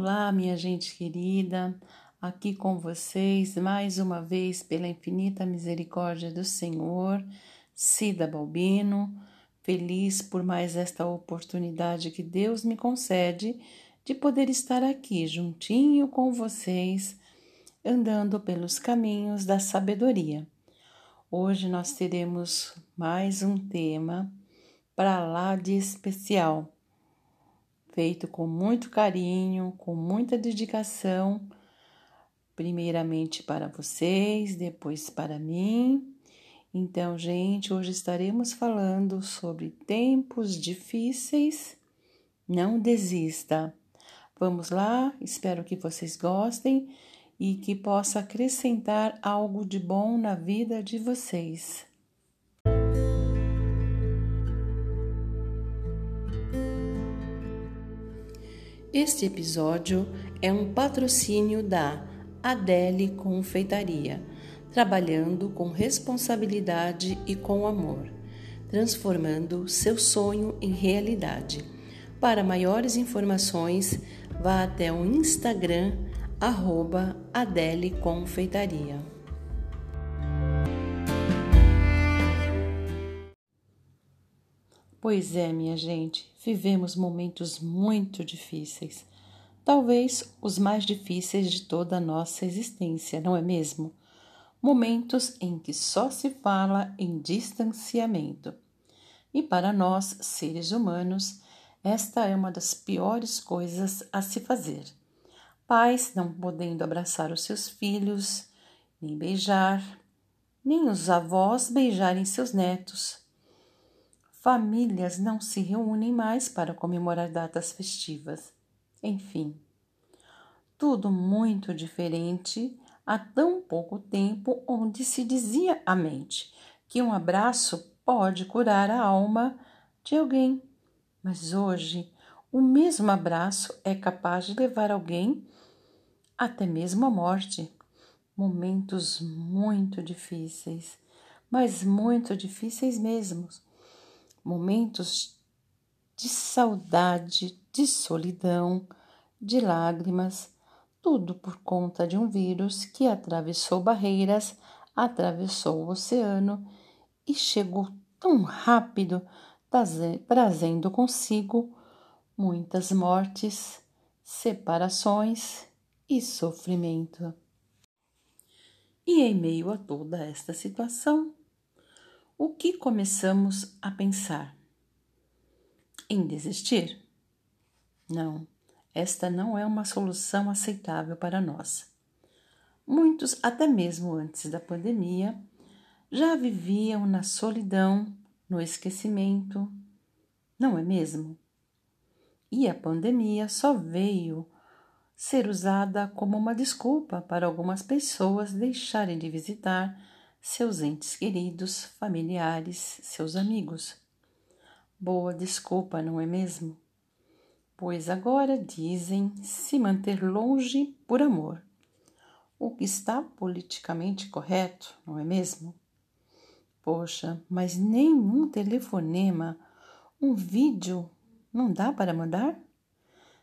Olá, minha gente querida, aqui com vocês mais uma vez pela infinita misericórdia do Senhor, Cida Balbino, feliz por mais esta oportunidade que Deus me concede de poder estar aqui juntinho com vocês, andando pelos caminhos da sabedoria. Hoje nós teremos mais um tema para lá de especial feito com muito carinho, com muita dedicação, primeiramente para vocês, depois para mim. Então, gente, hoje estaremos falando sobre tempos difíceis. Não desista. Vamos lá, espero que vocês gostem e que possa acrescentar algo de bom na vida de vocês. Este episódio é um patrocínio da Adele Confeitaria, trabalhando com responsabilidade e com amor, transformando seu sonho em realidade. Para maiores informações, vá até o Instagram arroba Adele Confeitaria. Pois é, minha gente, vivemos momentos muito difíceis. Talvez os mais difíceis de toda a nossa existência, não é mesmo? Momentos em que só se fala em distanciamento. E para nós, seres humanos, esta é uma das piores coisas a se fazer. Pais não podendo abraçar os seus filhos, nem beijar, nem os avós beijarem seus netos Famílias não se reúnem mais para comemorar datas festivas. Enfim, tudo muito diferente há tão pouco tempo onde se dizia a mente que um abraço pode curar a alma de alguém. Mas hoje, o mesmo abraço é capaz de levar alguém até mesmo à morte. Momentos muito difíceis, mas muito difíceis mesmo momentos de saudade, de solidão, de lágrimas, tudo por conta de um vírus que atravessou barreiras, atravessou o oceano e chegou tão rápido, trazendo consigo muitas mortes, separações e sofrimento. E em meio a toda esta situação, o que começamos a pensar? Em desistir? Não, esta não é uma solução aceitável para nós. Muitos, até mesmo antes da pandemia, já viviam na solidão, no esquecimento, não é mesmo? E a pandemia só veio ser usada como uma desculpa para algumas pessoas deixarem de visitar seus entes queridos, familiares, seus amigos. Boa desculpa, não é mesmo? Pois agora dizem se manter longe por amor. O que está politicamente correto, não é mesmo? Poxa, mas nenhum telefonema, um vídeo não dá para mandar?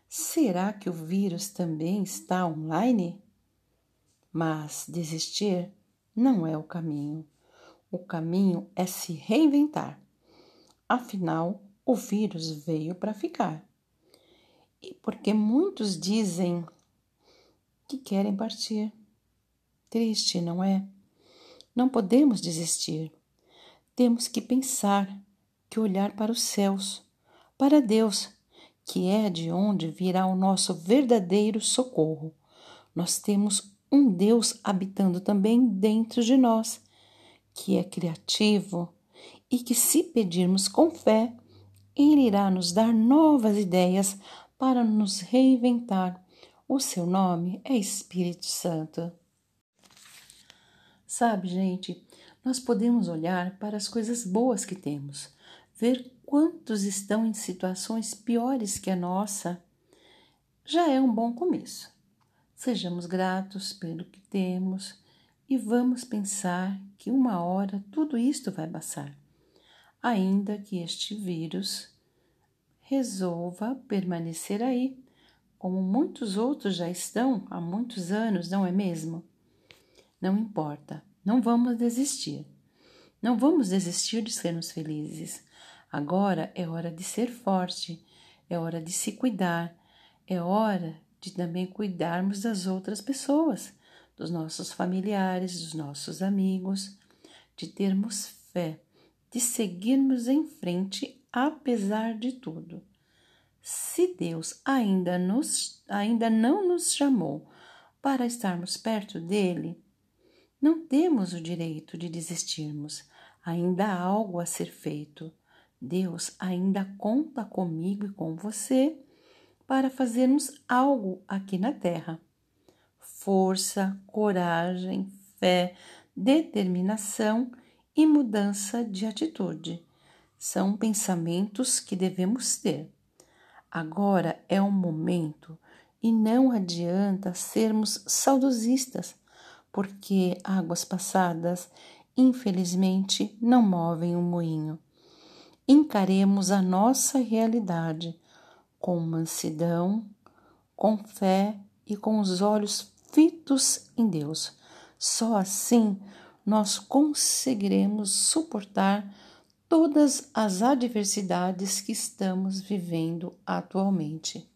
Será que o vírus também está online? Mas desistir não é o caminho. O caminho é se reinventar. Afinal, o vírus veio para ficar. E porque muitos dizem que querem partir. Triste, não é? Não podemos desistir. Temos que pensar, que olhar para os céus, para Deus, que é de onde virá o nosso verdadeiro socorro. Nós temos um Deus habitando também dentro de nós, que é criativo e que, se pedirmos com fé, Ele irá nos dar novas ideias para nos reinventar. O seu nome é Espírito Santo. Sabe, gente, nós podemos olhar para as coisas boas que temos, ver quantos estão em situações piores que a nossa. Já é um bom começo. Sejamos gratos pelo que temos e vamos pensar que uma hora tudo isto vai passar, ainda que este vírus resolva permanecer aí como muitos outros já estão há muitos anos, não é mesmo? Não importa, não vamos desistir. Não vamos desistir de sermos felizes. Agora é hora de ser forte, é hora de se cuidar, é hora de também cuidarmos das outras pessoas, dos nossos familiares, dos nossos amigos, de termos fé, de seguirmos em frente apesar de tudo. Se Deus ainda, nos, ainda não nos chamou para estarmos perto dele, não temos o direito de desistirmos. Ainda há algo a ser feito. Deus ainda conta comigo e com você para fazermos algo aqui na Terra. Força, coragem, fé, determinação e mudança de atitude são pensamentos que devemos ter. Agora é o momento e não adianta sermos saudosistas, porque águas passadas, infelizmente, não movem o um moinho. Encaremos a nossa realidade com mansidão, com fé e com os olhos fitos em Deus. Só assim nós conseguiremos suportar todas as adversidades que estamos vivendo atualmente.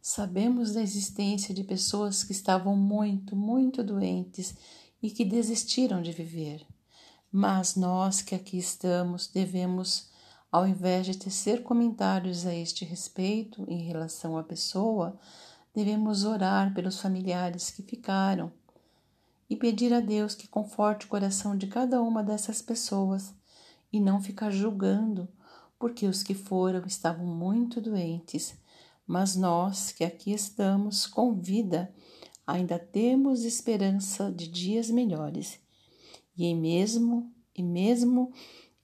Sabemos da existência de pessoas que estavam muito, muito doentes e que desistiram de viver. Mas nós que aqui estamos devemos, ao invés de tecer comentários a este respeito em relação à pessoa, devemos orar pelos familiares que ficaram e pedir a Deus que conforte o coração de cada uma dessas pessoas e não ficar julgando, porque os que foram estavam muito doentes, mas nós que aqui estamos com vida ainda temos esperança de dias melhores. E mesmo e mesmo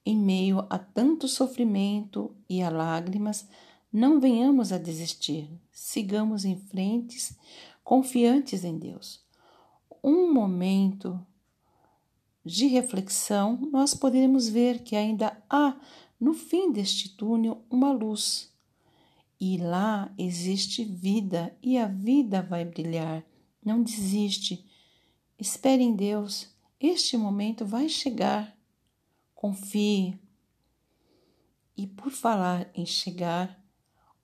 em meio a tanto sofrimento e a lágrimas, não venhamos a desistir. Sigamos em frente, confiantes em Deus um momento de reflexão, nós poderemos ver que ainda há no fim deste túnel uma luz. E lá existe vida e a vida vai brilhar. Não desiste. Espere em Deus. Este momento vai chegar. Confie. E por falar em chegar,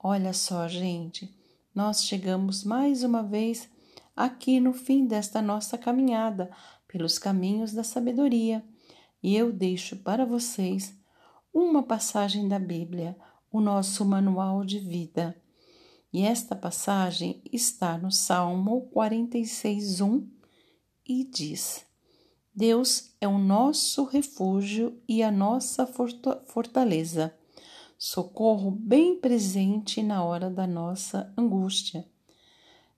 olha só, gente, nós chegamos mais uma vez aqui no fim desta nossa caminhada pelos caminhos da sabedoria, e eu deixo para vocês uma passagem da Bíblia, o nosso manual de vida. E esta passagem está no Salmo 46:1 e diz: Deus é o nosso refúgio e a nossa fortaleza, socorro bem presente na hora da nossa angústia.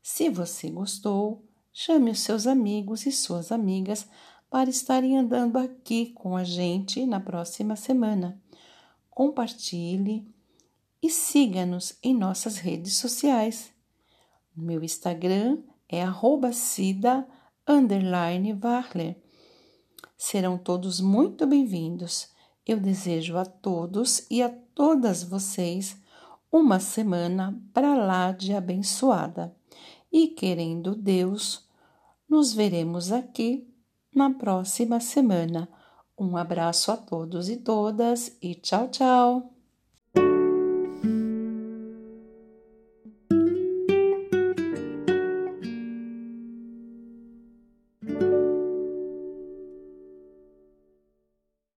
Se você gostou, chame os seus amigos e suas amigas para estarem andando aqui com a gente na próxima semana. Compartilhe e siga-nos em nossas redes sociais. Meu Instagram é @cida Varler. Serão todos muito bem-vindos. Eu desejo a todos e a todas vocês uma semana para lá de abençoada e, querendo Deus, nos veremos aqui na próxima semana. Um abraço a todos e todas e tchau, tchau!